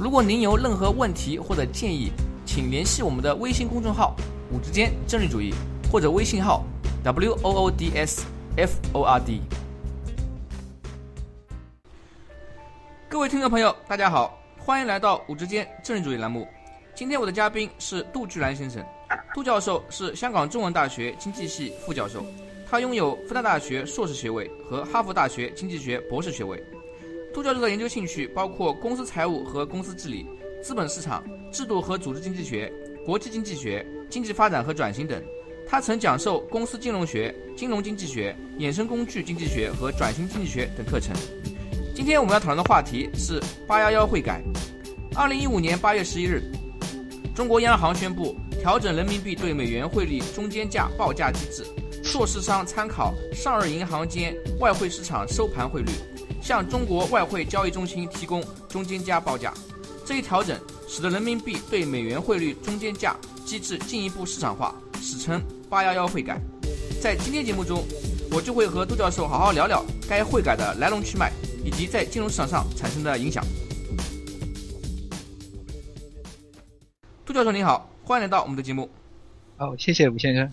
如果您有任何问题或者建议，请联系我们的微信公众号“五之间政治主义”或者微信号 “w o o d s f o r d”。各位听众朋友，大家好，欢迎来到“五之间政治主义”栏目。今天我的嘉宾是杜巨兰先生，杜教授是香港中文大学经济系副教授，他拥有复旦大学硕士学位和哈佛大学经济学博士学位。杜教授的研究兴趣包括公司财务和公司治理、资本市场、制度和组织经济学、国际经济学、经济发展和转型等。他曾讲授公司金融学、金融经济学、衍生工具经济学和转型经济学等课程。今天我们要讨论的话题是“八幺幺汇改”。二零一五年八月十一日，中国央行宣布调整人民币对美元汇率中间价报价机制，做市商参考上日银行间外汇市场收盘汇率。向中国外汇交易中心提供中间价报价，这一调整使得人民币对美元汇率中间价机制进一步市场化，史称“八幺幺汇改”。在今天节目中，我就会和杜教授好好聊聊该汇改的来龙去脉，以及在金融市场上产生的影响。杜教授您好，欢迎来到我们的节目。好，谢谢吴先生。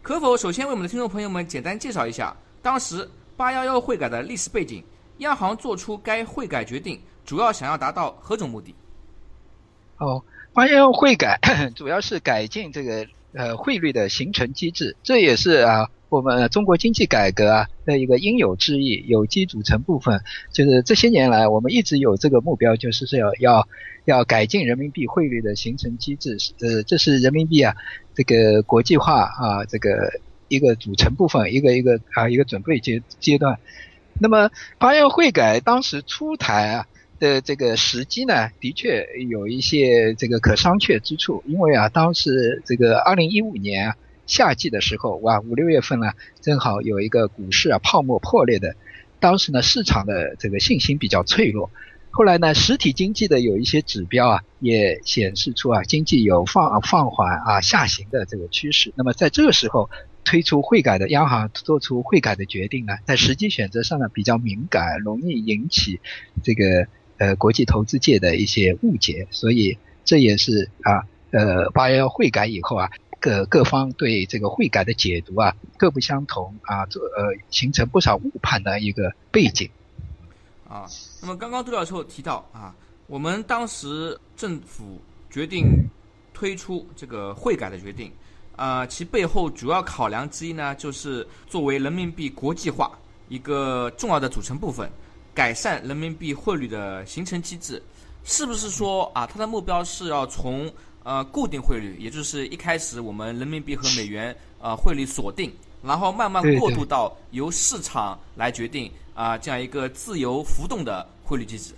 可否首先为我们的听众朋友们简单介绍一下当时“八幺幺汇改”的历史背景？央行做出该汇改决定，主要想要达到何种目的？哦，八幺幺汇改 主要是改进这个呃汇率的形成机制，这也是啊我们中国经济改革啊的一个应有之义、有机组成部分。就是这些年来，我们一直有这个目标，就是是要要要改进人民币汇率的形成机制。呃，这是人民币啊这个国际化啊这个一个组成部分，一个一个啊一个准备阶阶段。那么八幺汇改当时出台啊的这个时机呢，的确有一些这个可商榷之处，因为啊，当时这个二零一五年夏季的时候，哇，五六月份呢，正好有一个股市啊泡沫破裂的，当时呢市场的这个信心比较脆弱，后来呢实体经济的有一些指标啊也显示出啊经济有放放缓啊下行的这个趋势，那么在这个时候。推出汇改的央行做出汇改的决定呢，在时机选择上呢比较敏感，容易引起这个呃国际投资界的一些误解，所以这也是啊呃八幺幺汇改以后啊各各方对这个汇改的解读啊各不相同啊，这呃形成不少误判的一个背景。啊，那么刚刚杜教授提到啊，我们当时政府决定推出这个汇改的决定。呃，其背后主要考量之一呢，就是作为人民币国际化一个重要的组成部分，改善人民币汇率的形成机制，是不是说啊，它的目标是要从呃固定汇率，也就是一开始我们人民币和美元呃汇率锁定，然后慢慢过渡到由市场来决定啊这样一个自由浮动的汇率机制？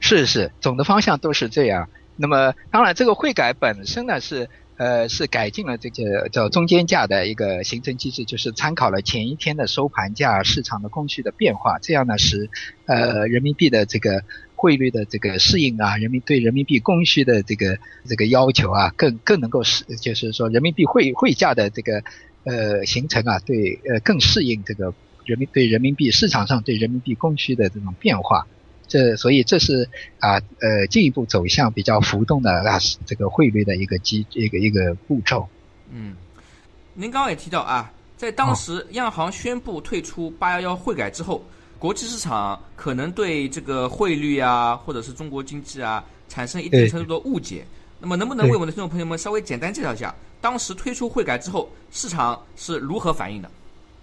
是是，总的方向都是这样。那么当然，这个汇改本身呢是。呃，是改进了这个叫中间价的一个形成机制，就是参考了前一天的收盘价、市场的供需的变化，这样呢使呃人民币的这个汇率的这个适应啊，人民对人民币供需的这个这个要求啊，更更能够适，就是说人民币汇汇价的这个呃形成啊，对呃更适应这个人民对人民币市场上对人民币供需的这种变化。这所以这是啊呃进一步走向比较浮动的啊这个汇率的一个机一个一个步骤。嗯，您刚刚也提到啊，在当时央行宣布退出八幺幺汇改之后，国际市场可能对这个汇率啊或者是中国经济啊产生一定程度的误解。那么能不能为我们的听众朋友们稍微简单介绍一下，当时推出汇改之后，市场是如何反应的？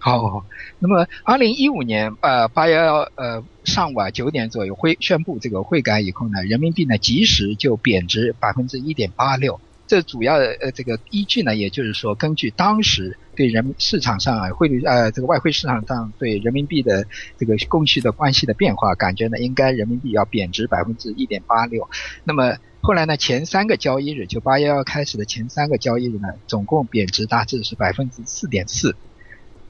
好，那么二零一五年呃八幺幺呃上午啊九点左右会宣布这个汇改以后呢，人民币呢即时就贬值百分之一点八六。这主要呃这个依据呢，也就是说根据当时对人市场上啊汇率呃这个外汇市场上对人民币的这个供需的关系的变化，感觉呢应该人民币要贬值百分之一点八六。那么后来呢前三个交易日就八幺幺开始的前三个交易日呢，总共贬值大致是百分之四点四。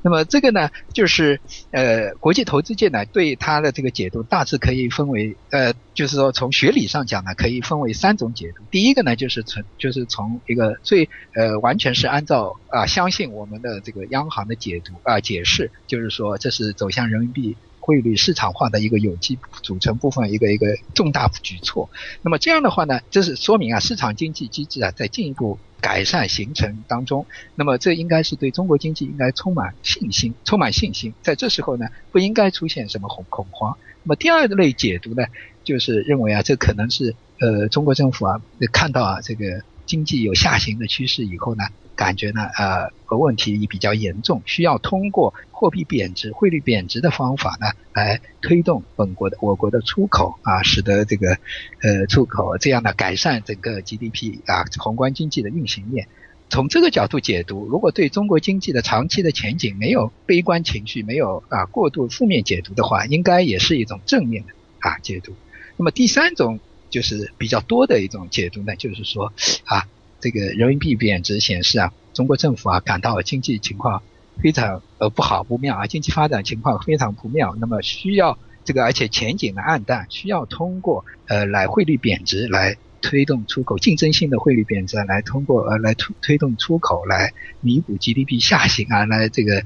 那么这个呢，就是呃，国际投资界呢对它的这个解读大致可以分为呃，就是说从学理上讲呢，可以分为三种解读。第一个呢，就是从就是从一个最呃，完全是按照啊，相信我们的这个央行的解读啊解释，就是说这是走向人民币汇率市场化的一个有机组成部分，一个一个重大举措。那么这样的话呢，这是说明啊，市场经济机制啊在进一步。改善行程当中，那么这应该是对中国经济应该充满信心，充满信心。在这时候呢，不应该出现什么恐恐慌。那么第二类解读呢，就是认为啊，这可能是呃中国政府啊看到啊这个经济有下行的趋势以后呢。感觉呢，呃和，问题也比较严重，需要通过货币贬值、汇率贬值的方法呢，来推动本国的我国的出口啊，使得这个呃出口这样的改善整个 GDP 啊宏观经济的运行面。从这个角度解读，如果对中国经济的长期的前景没有悲观情绪，没有啊过度负面解读的话，应该也是一种正面的啊解读。那么第三种就是比较多的一种解读呢，就是说 啊。这个人民币贬值显示啊，中国政府啊感到经济情况非常呃不好不妙啊，经济发展情况非常不妙，那么需要这个而且前景呢暗淡，需要通过呃来汇率贬值来推动出口，竞争性的汇率贬值来通过呃来推推动出口来弥补 GDP 下行啊，来这个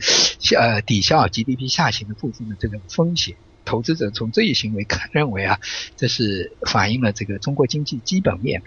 呃抵消 GDP 下行的部分的这个风险。投资者从这一行为看认为啊，这是反映了这个中国经济基本面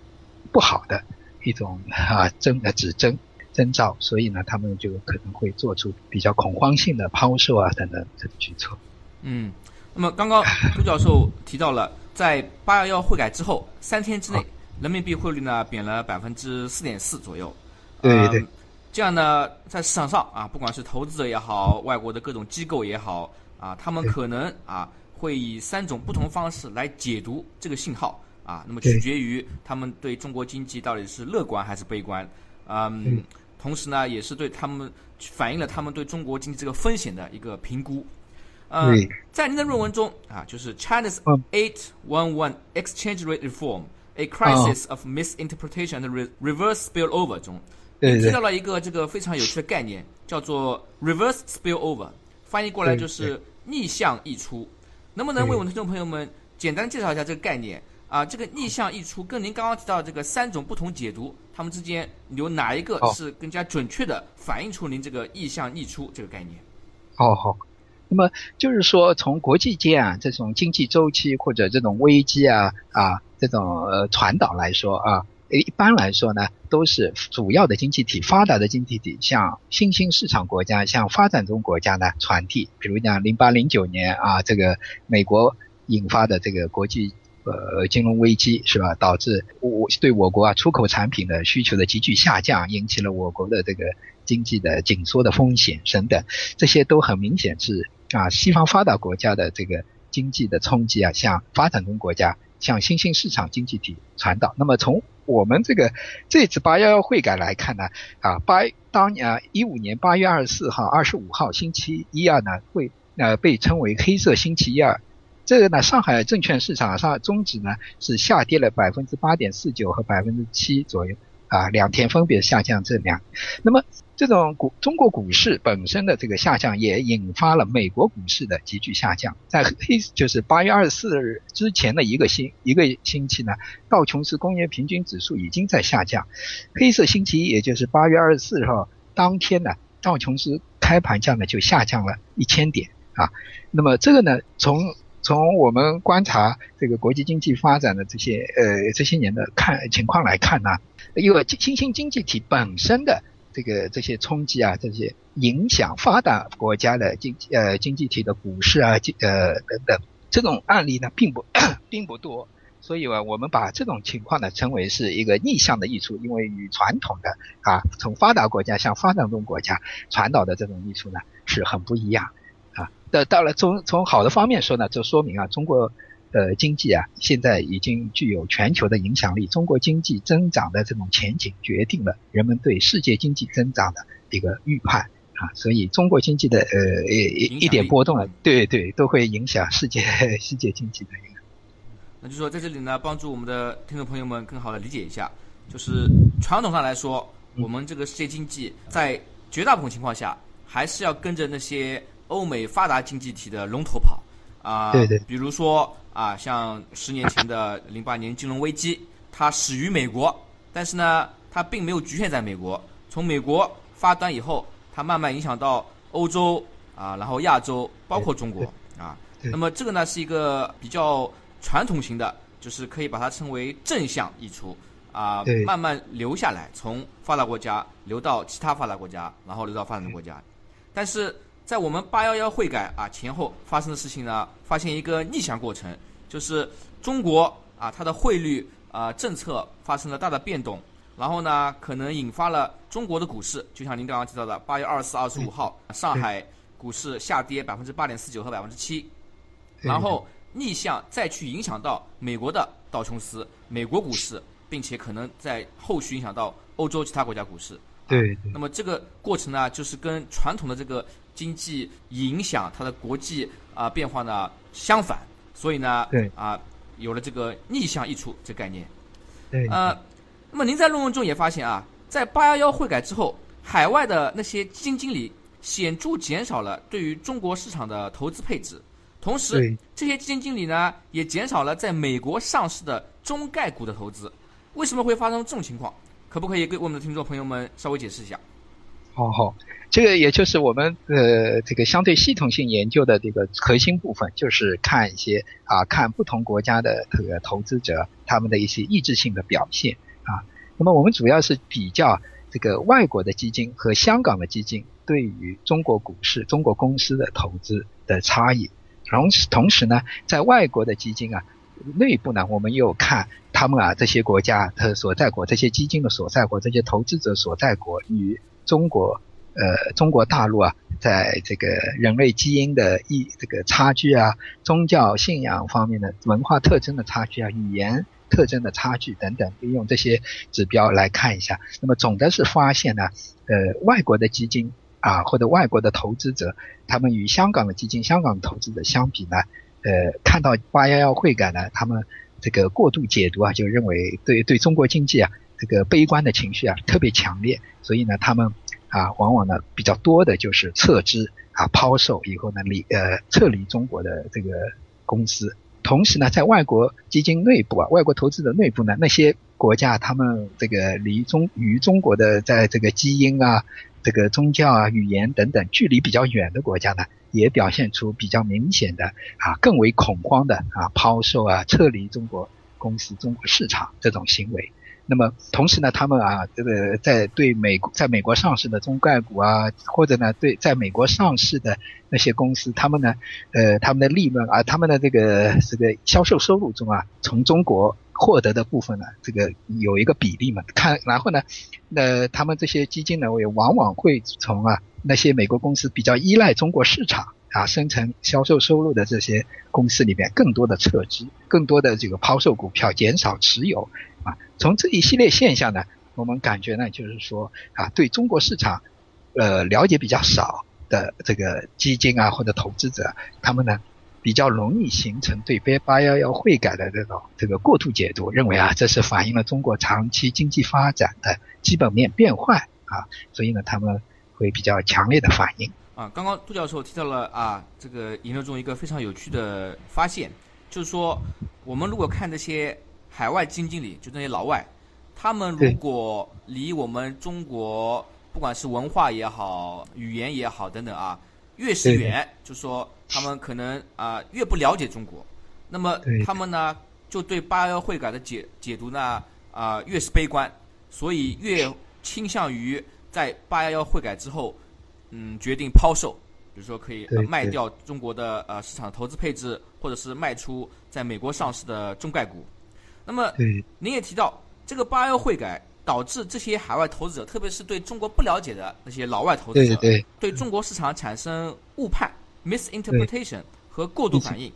不好的。一种啊征的指征征兆，所以呢，他们就可能会做出比较恐慌性的抛售啊等等这个举措。嗯，那么刚刚朱教授提到了，在八幺幺汇改之后三天之内，人民币汇率呢贬了百分之四点四左右。对对。这样呢，在市场上啊，不管是投资者也好，外国的各种机构也好啊，他们可能啊会以三种不同方式来解读这个信号。啊，那么取决于他们对中国经济到底是乐观还是悲观，嗯，同时呢，也是对他们反映了他们对中国经济这个风险的一个评估。呃，在您的论文中啊，就是 China's eight one one exchange rate reform: a crisis of misinterpretation and reverse spillover 中，提到了一个这个非常有趣的概念，叫做 reverse spillover，翻译过来就是逆向溢出。能不能为我们听众朋友们简单介绍一下这个概念？啊，这个逆向溢出跟您刚刚提到这个三种不同解读，它们之间有哪一个是更加准确的反映出您这个逆向溢出这个概念？好好，那么就是说从国际间啊这种经济周期或者这种危机啊啊这种呃传导来说啊，一般来说呢都是主要的经济体发达的经济体，像新兴市场国家，像发展中国家呢传递，比如讲零八零九年啊这个美国引发的这个国际。呃，金融危机是吧？导致我对我国啊出口产品的需求的急剧下降，引起了我国的这个经济的紧缩的风险等等，这些都很明显是啊西方发达国家的这个经济的冲击啊，向发展中国家、向新兴市场经济体传导。那么从我们这个这次八幺幺会改来看呢，啊八当年啊一五年八月二十四号、二十五号星期一二呢会呃被称为黑色星期一二。这个呢，上海证券市场上中指呢是下跌了百分之八点四九和百分之七左右啊，两天分别下降这两。那么这种股中国股市本身的这个下降也引发了美国股市的急剧下降。在黑就是八月二十四日之前的一个星一个星期呢，道琼斯工业平均指数已经在下降。黑色星期一，也就是八月二十四号当天呢，道琼斯开盘价呢就下降了一千点啊。那么这个呢，从从我们观察这个国际经济发展的这些呃这些年的看情况来看呢，因为新兴经济体本身的这个这些冲击啊，这些影响发达国家的经呃经济体的股市啊，呃等等这种案例呢，并不并不多，所以啊，我们把这种情况呢称为是一个逆向的溢出，因为与传统的啊从发达国家向发展中国家传导的这种溢出呢是很不一样。的到了从从好的方面说呢，就说明啊，中国呃经济啊现在已经具有全球的影响力。中国经济增长的这种前景，决定了人们对世界经济增长的一个预判啊，所以中国经济的呃一一点波动啊，对对，都会影响世界 世界经济的一个。那就说在这里呢，帮助我们的听众朋友们更好的理解一下，就是传统上来说，我们这个世界经济在绝大部分情况下还是要跟着那些欧美发达经济体的龙头跑啊。对对。比如说啊，像十年前的零八年金融危机，它始于美国，但是呢，它并没有局限在美国，从美国发端以后。它慢慢影响到欧洲啊，然后亚洲，包括中国啊。那么这个呢是一个比较传统型的，就是可以把它称为正向溢出啊，慢慢流下来，从发达国家流到其他发达国家，然后流到发展中国家。但是在我们八幺幺汇改啊前后发生的事情呢，发现一个逆向过程，就是中国啊它的汇率啊政策发生了大的变动。然后呢，可能引发了中国的股市，就像您刚刚提到的，八月二十四、二十五号，上海股市下跌百分之八点四九和百分之七，然后逆向再去影响到美国的道琼斯、美国股市，并且可能在后续影响到欧洲其他国家股市。对。那么这个过程呢，就是跟传统的这个经济影响它的国际啊变化呢相反，所以呢，对啊，有了这个逆向溢出这概念。对。呃。那么您在论文中也发现啊，在八幺幺汇改之后，海外的那些基金经理显著减少了对于中国市场的投资配置，同时这些基金经理呢也减少了在美国上市的中概股的投资。为什么会发生这种情况？可不可以给我们的听众朋友们稍微解释一下？好好，这个也就是我们呃这个相对系统性研究的这个核心部分，就是看一些啊看不同国家的这个投资者他们的一些意志性的表现。啊，那么我们主要是比较这个外国的基金和香港的基金对于中国股市、中国公司的投资的差异。同时，同时呢，在外国的基金啊内部呢，我们又看他们啊这些国家的所在国、这些基金的所在国、这些投资者所在国与中国呃中国大陆啊，在这个人类基因的一这个差距啊、宗教信仰方面的文化特征的差距啊、语言。特征的差距等等，利用这些指标来看一下。那么总的是发现呢，呃，外国的基金啊，或者外国的投资者，他们与香港的基金、香港投资者相比呢，呃，看到八幺幺会改呢，他们这个过度解读啊，就认为对对中国经济啊，这个悲观的情绪啊特别强烈，所以呢，他们啊，往往呢比较多的就是撤资啊、抛售以后呢离呃撤离中国的这个公司。同时呢，在外国基金内部啊，外国投资者内部呢，那些国家他们这个离中与中国的在这个基因啊、这个宗教啊、语言等等距离比较远的国家呢，也表现出比较明显的啊更为恐慌的啊抛售啊、撤离中国公司、中国市场这种行为。那么同时呢，他们啊，这个在对美国在美国上市的中概股啊，或者呢，对在美国上市的那些公司，他们呢，呃，他们的利润啊，他们的这个这个销售收入中啊，从中国获得的部分呢，这个有一个比例嘛。看，然后呢，那他们这些基金呢，也往往会从啊那些美国公司比较依赖中国市场啊生成销售收入的这些公司里面，更多的撤资，更多的这个抛售股票，减少持有啊。从这一系列现象呢，我们感觉呢，就是说啊，对中国市场，呃，了解比较少的这个基金啊或者投资者，他们呢比较容易形成对八幺幺汇改的这种这个过度解读，认为啊这是反映了中国长期经济发展的基本面变坏啊，所以呢他们会比较强烈的反应。啊，刚刚杜教授提到了啊，这个研究中一个非常有趣的发现，就是说我们如果看这些。海外基金经理就那些老外，他们如果离我们中国，不管是文化也好、语言也好等等啊，越是远，就说他们可能啊越不了解中国，那么他们呢就对八幺幺汇改的解解读呢啊越是悲观，所以越倾向于在八幺幺会改之后，嗯决定抛售，比如说可以卖掉中国的呃市场投资配置，或者是卖出在美国上市的中概股。那么，您也提到这个八幺汇改导致这些海外投资者，特别是对中国不了解的那些老外投资者，对中国市场产生误判 （misinterpretation） 和过度反应。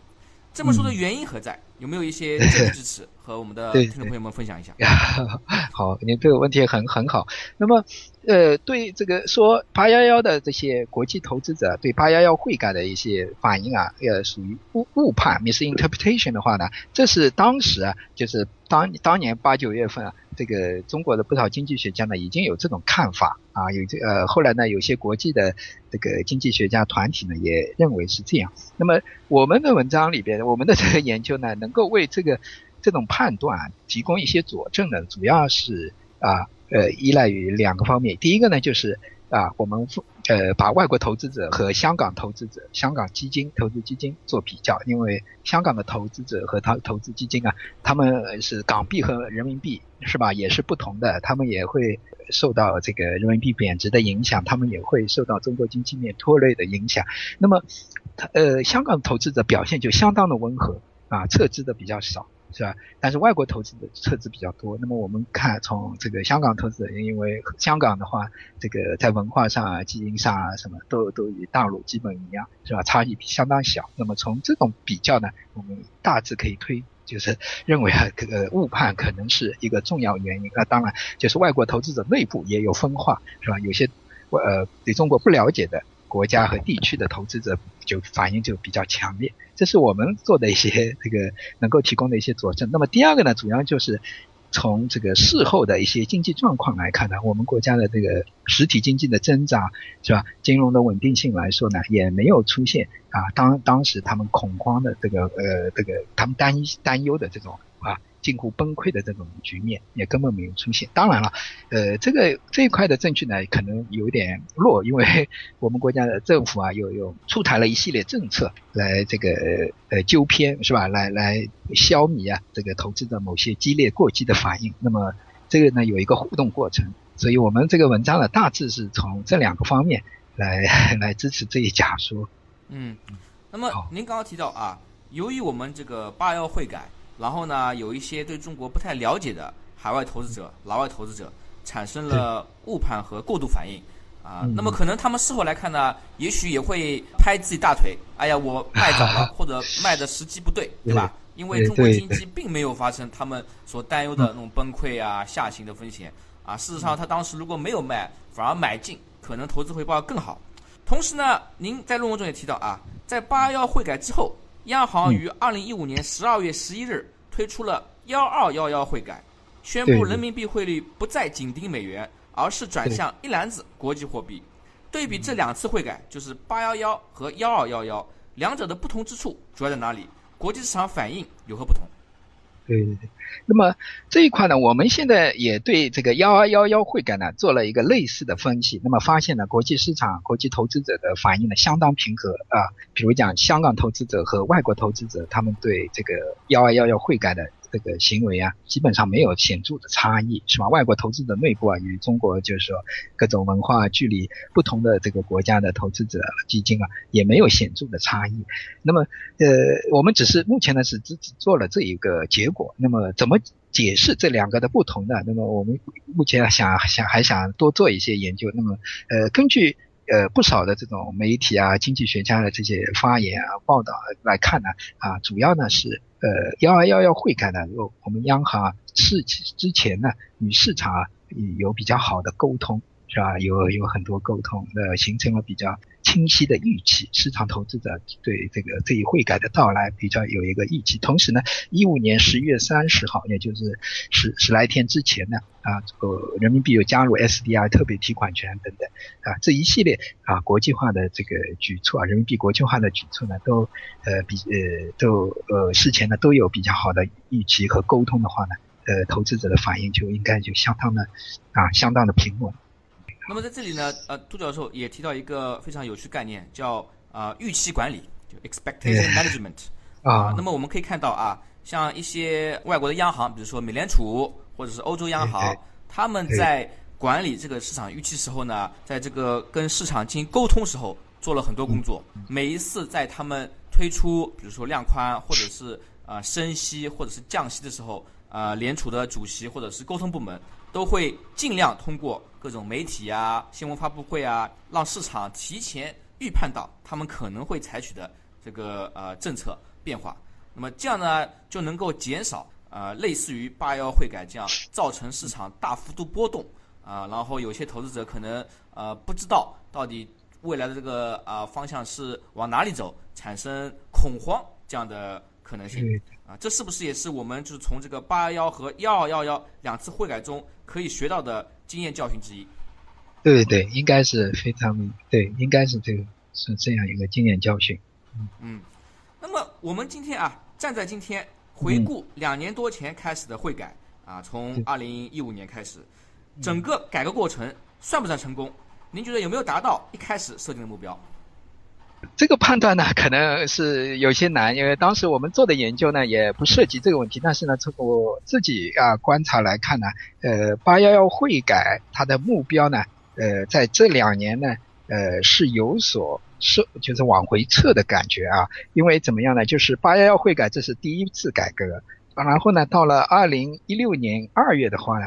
这么说的原因何在？有没有一些 支持和我们的听众朋友们分享一下？好，你这个问题很很好。那么，呃，对这个说八幺幺的这些国际投资者对八幺幺汇改的一些反应啊，呃，属于误误判 （misinterpretation） 的话呢，这是当时啊，就是当当年八九月份啊，这个中国的不少经济学家呢已经有这种看法啊，有这呃，后来呢，有些国际的这个经济学家团体呢也认为是这样。那么我们的文章里边，我们的这个研究呢，能能够为这个这种判断提供一些佐证的，主要是啊呃依赖于两个方面。第一个呢，就是啊我们呃把外国投资者和香港投资者、香港基金投资基金做比较，因为香港的投资者和他投资基金啊，他们是港币和人民币是吧，也是不同的，他们也会受到这个人民币贬值的影响，他们也会受到中国经济面拖累的影响。那么，呃香港投资者表现就相当的温和。啊，撤资的比较少，是吧？但是外国投资的撤资比较多。那么我们看，从这个香港投资人，因为香港的话，这个在文化上啊、基因上啊，什么都都与大陆基本一样，是吧？差异相当小。那么从这种比较呢，我们大致可以推，就是认为啊，这个误判可能是一个重要原因。那当然，就是外国投资者内部也有分化，是吧？有些呃对中国不了解的。国家和地区的投资者就反应就比较强烈，这是我们做的一些这个能够提供的一些佐证。那么第二个呢，主要就是从这个事后的一些经济状况来看呢，我们国家的这个实体经济的增长是吧，金融的稳定性来说呢，也没有出现啊当当时他们恐慌的这个呃这个他们担担忧的这种啊。近乎崩溃的这种局面也根本没有出现。当然了，呃，这个这一块的证据呢，可能有点弱，因为 我们国家的政府啊，又又出台了一系列政策来这个呃纠偏是吧？来来消弭啊这个投资者某些激烈过激的反应。那么这个呢有一个互动过程，所以我们这个文章呢大致是从这两个方面来 来支持这一假说。嗯，那么您刚刚提到啊，由于我们这个八幺会改。然后呢，有一些对中国不太了解的海外投资者、老外投资者产生了误判和过度反应，啊，那么可能他们事后来看呢，也许也会拍自己大腿，哎呀，我卖早了，或者卖的时机不对，对吧？因为中国经济并没有发生他们所担忧的那种崩溃啊、下行的风险，啊，事实上他当时如果没有卖，反而买进，可能投资回报更好。同时呢，您在论文中也提到啊，在八幺会改之后。央行于二零一五年十二月十一日推出了幺二幺幺汇改，宣布人民币汇率不再紧盯美元，而是转向一篮子国际货币。对比这两次汇改，就是八幺幺和幺二幺幺，两者的不同之处主要在哪里？国际市场反应有何不同？对对对，那么这一块呢，我们现在也对这个幺二幺幺汇改呢做了一个类似的分析，那么发现呢，国际市场、国际投资者的反应呢相当平和啊，比如讲香港投资者和外国投资者，他们对这个幺二幺幺汇改的。这个行为啊，基本上没有显著的差异，是吧？外国投资者内部啊，与中国就是说各种文化距离不同的这个国家的投资者基金啊，也没有显著的差异。那么，呃，我们只是目前呢是只只做了这一个结果。那么，怎么解释这两个的不同呢？那么，我们目前想想还想多做一些研究。那么，呃，根据。呃，不少的这种媒体啊、经济学家的这些发言啊、报道来看呢，啊，主要呢是呃幺二幺幺会改呢，我我们央行是之前呢与市场有比较好的沟通。是吧？有有很多沟通，呃，形成了比较清晰的预期。市场投资者对这个这一汇改的到来比较有一个预期。同时呢，一五年十一月三十号，也就是十十来天之前呢，啊，这个人民币有加入 SDR 特别提款权等等，啊，这一系列啊国际化的这个举措啊，人民币国际化的举措呢，都呃比呃都呃事前呢都有比较好的预期和沟通的话呢，呃，投资者的反应就应该就相当的啊相当的平稳。那么在这里呢，呃，杜教授也提到一个非常有趣概念，叫啊预期管理，就 expectation management 啊。那么我们可以看到啊，像一些外国的央行，比如说美联储或者是欧洲央行，他们在管理这个市场预期时候呢，在这个跟市场进行沟通时候做了很多工作。每一次在他们推出，比如说量宽或者是啊升息或者是降息的时候，啊联储的主席或者是沟通部门都会尽量通过。各种媒体啊、新闻发布会啊，让市场提前预判到他们可能会采取的这个呃政策变化。那么这样呢就能够减少呃类似于八幺幺汇改这样造成市场大幅度波动啊，然后有些投资者可能呃不知道到底未来的这个啊方向是往哪里走，产生恐慌这样的可能性啊，这是不是也是我们就是从这个八幺幺和幺二幺幺两次汇改中可以学到的经验教训之一？对对对，应该是非常对，应该是这个是这样一个经验教训。嗯，那么我们今天啊，站在今天回顾两年多前开始的汇改啊，从二零一五年开始，整个改革过程算不算成功？您觉得有没有达到一开始设定的目标？这个判断呢，可能是有些难，因为当时我们做的研究呢，也不涉及这个问题。但是呢，从我自己啊观察来看呢，呃，八幺幺会改它的目标呢，呃，在这两年呢，呃，是有所。是，就是往回撤的感觉啊，因为怎么样呢？就是八幺幺会改，这是第一次改革，然后呢，到了二零一六年二月的话呢，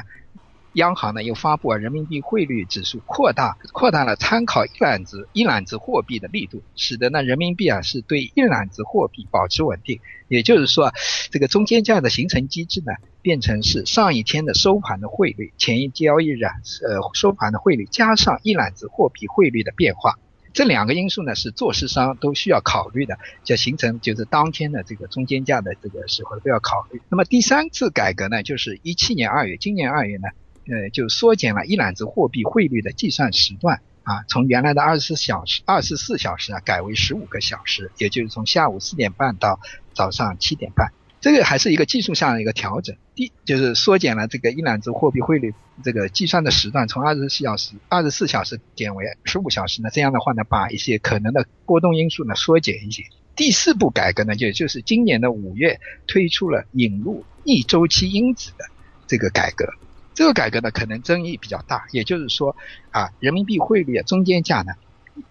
央行呢又发布了人民币汇率指数扩大，扩大了参考一揽子一揽子货币的力度，使得呢人民币啊是对一揽子货币保持稳定。也就是说，这个中间价的形成机制呢，变成是上一天的收盘的汇率，前一交易日啊呃收盘的汇率加上一揽子货币汇率的变化。这两个因素呢，是做市商都需要考虑的，就形成就是当天的这个中间价的这个时候都要考虑。那么第三次改革呢，就是一七年二月，今年二月呢，呃，就缩减了一揽子货币汇率的计算时段啊，从原来的二十四小时二十四小时啊，改为十五个小时，也就是从下午四点半到早上七点半。这个还是一个技术上的一个调整，第就是缩减了这个一揽子货币汇率这个计算的时段，从二十四小时二十四小时减为十五小时呢。这样的话呢，把一些可能的波动因素呢缩减一些。第四步改革呢，就就是今年的五月推出了引入逆周期因子的这个改革。这个改革呢，可能争议比较大，也就是说啊，人民币汇率中间价呢，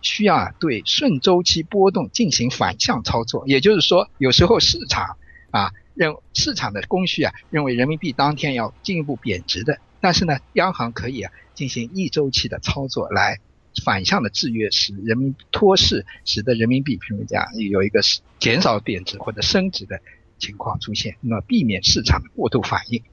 需要啊对顺周期波动进行反向操作，也就是说，有时候市场啊。认市场的供需啊，认为人民币当天要进一步贬值的，但是呢，央行可以啊进行逆周期的操作来反向的制约，使人民托市，使得人民币比如讲有一个减少贬值或者升值的情况出现，那么避免市场的过度反应。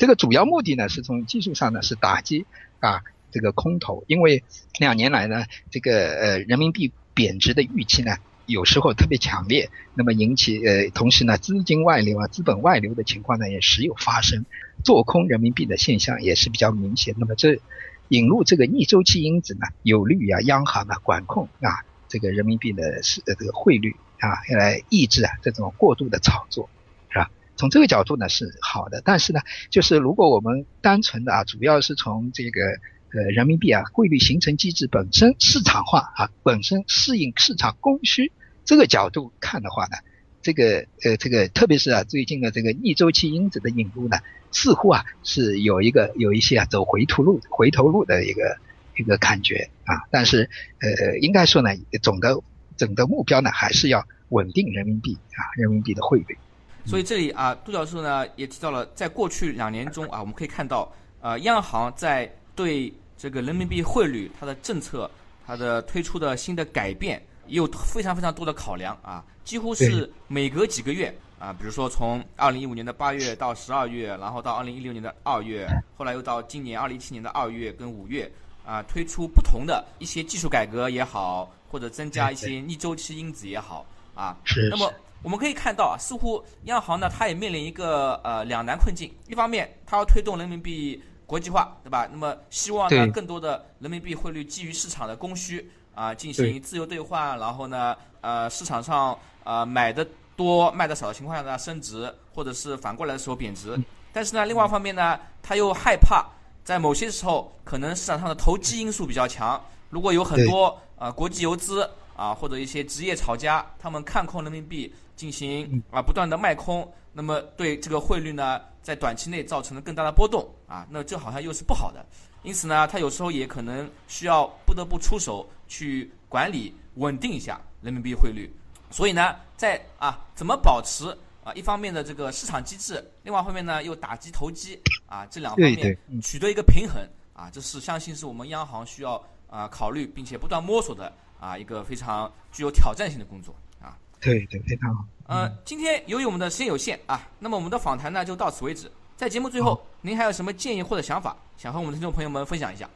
这个主要目的呢，是从技术上呢是打击啊这个空头，因为两年来呢这个呃人民币贬值的预期呢。有时候特别强烈，那么引起呃，同时呢，资金外流啊，资本外流的情况呢也时有发生，做空人民币的现象也是比较明显。那么这引入这个逆周期因子呢，有利于啊央行啊管控啊这个人民币的是这个汇率啊，来抑制啊这种过度的炒作，从这个角度呢是好的，但是呢，就是如果我们单纯的啊，主要是从这个。呃，人民币啊，汇率形成机制本身市场化啊，本身适应市场供需这个角度看的话呢，这个呃，这个特别是啊，最近的这个逆周期因子的引入呢，似乎啊是有一个有一些啊走回头路回头路的一个一个感觉啊，但是呃，应该说呢，总的整个目标呢，还是要稳定人民币啊，人民币的汇率。所以这里啊，杜教授呢也提到了，在过去两年中啊，我们可以看到呃，央行在对这个人民币汇率，它的政策，它的推出的新的改变，也有非常非常多的考量啊，几乎是每隔几个月啊，比如说从二零一五年的八月到十二月，然后到二零一六年的二月，后来又到今年二零一七年的二月跟五月啊，推出不同的一些技术改革也好，或者增加一些逆周期因子也好啊。是。那么我们可以看到啊，似乎央行呢，它也面临一个呃两难困境，一方面它要推动人民币。国际化，对吧？那么希望呢，更多的人民币汇率基于市场的供需啊，进行自由兑换，然后呢，呃，市场上呃买的多卖的少的情况下呢升值，或者是反过来的时候贬值。但是呢，另外一方面呢，它又害怕在某些时候可能市场上的投机因素比较强，如果有很多呃国际游资啊或者一些职业炒家，他们看空人民币进行啊不断的卖空，那么对这个汇率呢？在短期内造成了更大的波动啊，那这好像又是不好的，因此呢，他有时候也可能需要不得不出手去管理稳定一下人民币汇率。所以呢，在啊怎么保持啊一方面的这个市场机制，另外一方面呢又打击投机啊这两方面取得一个平衡啊，这是相信是我们央行需要啊考虑并且不断摸索的啊一个非常具有挑战性的工作啊。对对，非常好。呃，今天由于我们的时间有限啊，那么我们的访谈呢就到此为止。在节目最后，您还有什么建议或者想法，想和我们的听众朋友们分享一下？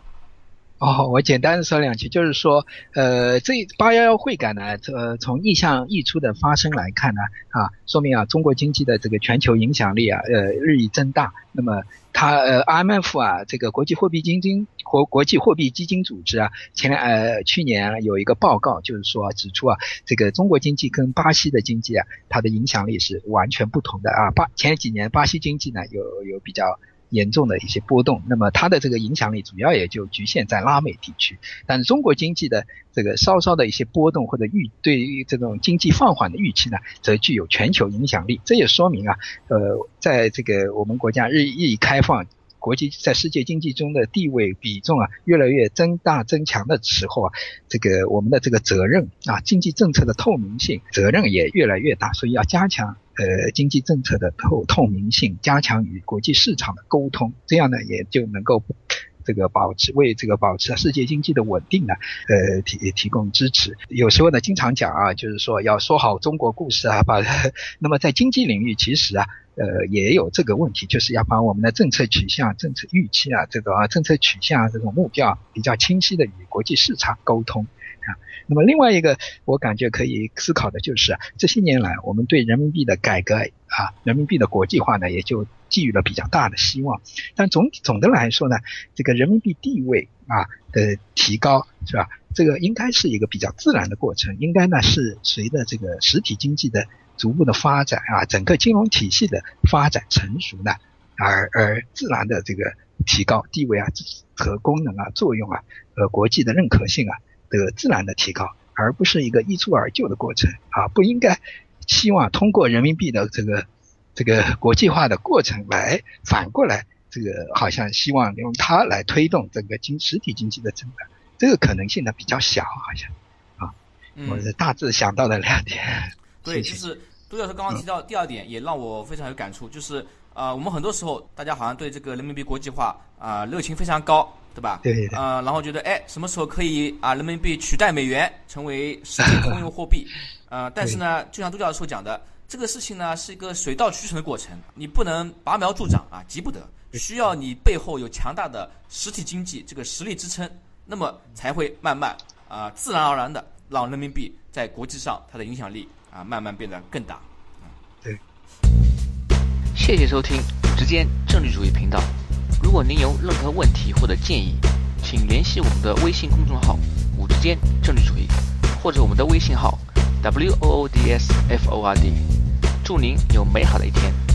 哦，我简单的说两句，就是说，呃，这八幺幺会改呢，呃，从意向溢出的发生来看呢，啊，说明啊，中国经济的这个全球影响力啊，呃，日益增大。那么，它呃，IMF 啊，这个国际货币基金国国际货币基金组织啊，前呃去年有一个报告，就是说指出啊，这个中国经济跟巴西的经济啊，它的影响力是完全不同的啊。巴前几年巴西经济呢，有有比较。严重的一些波动，那么它的这个影响力主要也就局限在拉美地区，但是中国经济的这个稍稍的一些波动或者预对于这种经济放缓的预期呢，则具有全球影响力。这也说明啊，呃，在这个我们国家日益开放。国际在世界经济中的地位比重啊越来越增大增强的时候啊，这个我们的这个责任啊经济政策的透明性责任也越来越大，所以要加强呃经济政策的透透明性，加强与国际市场的沟通，这样呢也就能够这个保持为这个保持世界经济的稳定呢呃提提供支持。有时候呢经常讲啊，就是说要说好中国故事啊，把那么在经济领域其实啊。呃，也有这个问题，就是要把我们的政策取向、政策预期啊，这种啊政策取向这种目标比较清晰的与国际市场沟通啊。那么另外一个，我感觉可以思考的就是，这些年来我们对人民币的改革啊，人民币的国际化呢，也就寄予了比较大的希望。但总总的来说呢，这个人民币地位啊的提高是吧？这个应该是一个比较自然的过程，应该呢是随着这个实体经济的。逐步的发展啊，整个金融体系的发展成熟呢，而而自然的这个提高地位啊和功能啊作用啊和国际的认可性啊的自然的提高，而不是一个一蹴而就的过程啊，不应该希望通过人民币的这个这个国际化的过程来反过来这个好像希望用它来推动整个经实体经济的增长，这个可能性呢比较小，好像啊，我是大致想到了两点。对，就是杜教授刚刚提到第二点，也让我非常有感触，就是啊，我们很多时候大家好像对这个人民币国际化啊热情非常高，对吧？对。对,对呃，然后觉得哎，什么时候可以啊人民币取代美元成为世界通用货币？呃，但是呢，就像杜教授讲的，这个事情呢是一个水到渠成的过程，你不能拔苗助长啊，急不得，需要你背后有强大的实体经济这个实力支撑，那么才会慢慢啊自然而然的让人民币在国际上它的影响力。啊，慢慢变得更大。对。谢谢收听五之间政治主义频道。如果您有任何问题或者建议，请联系我们的微信公众号“五之间政治主义”，或者我们的微信号 “w o o d s f o r d”。祝您有美好的一天。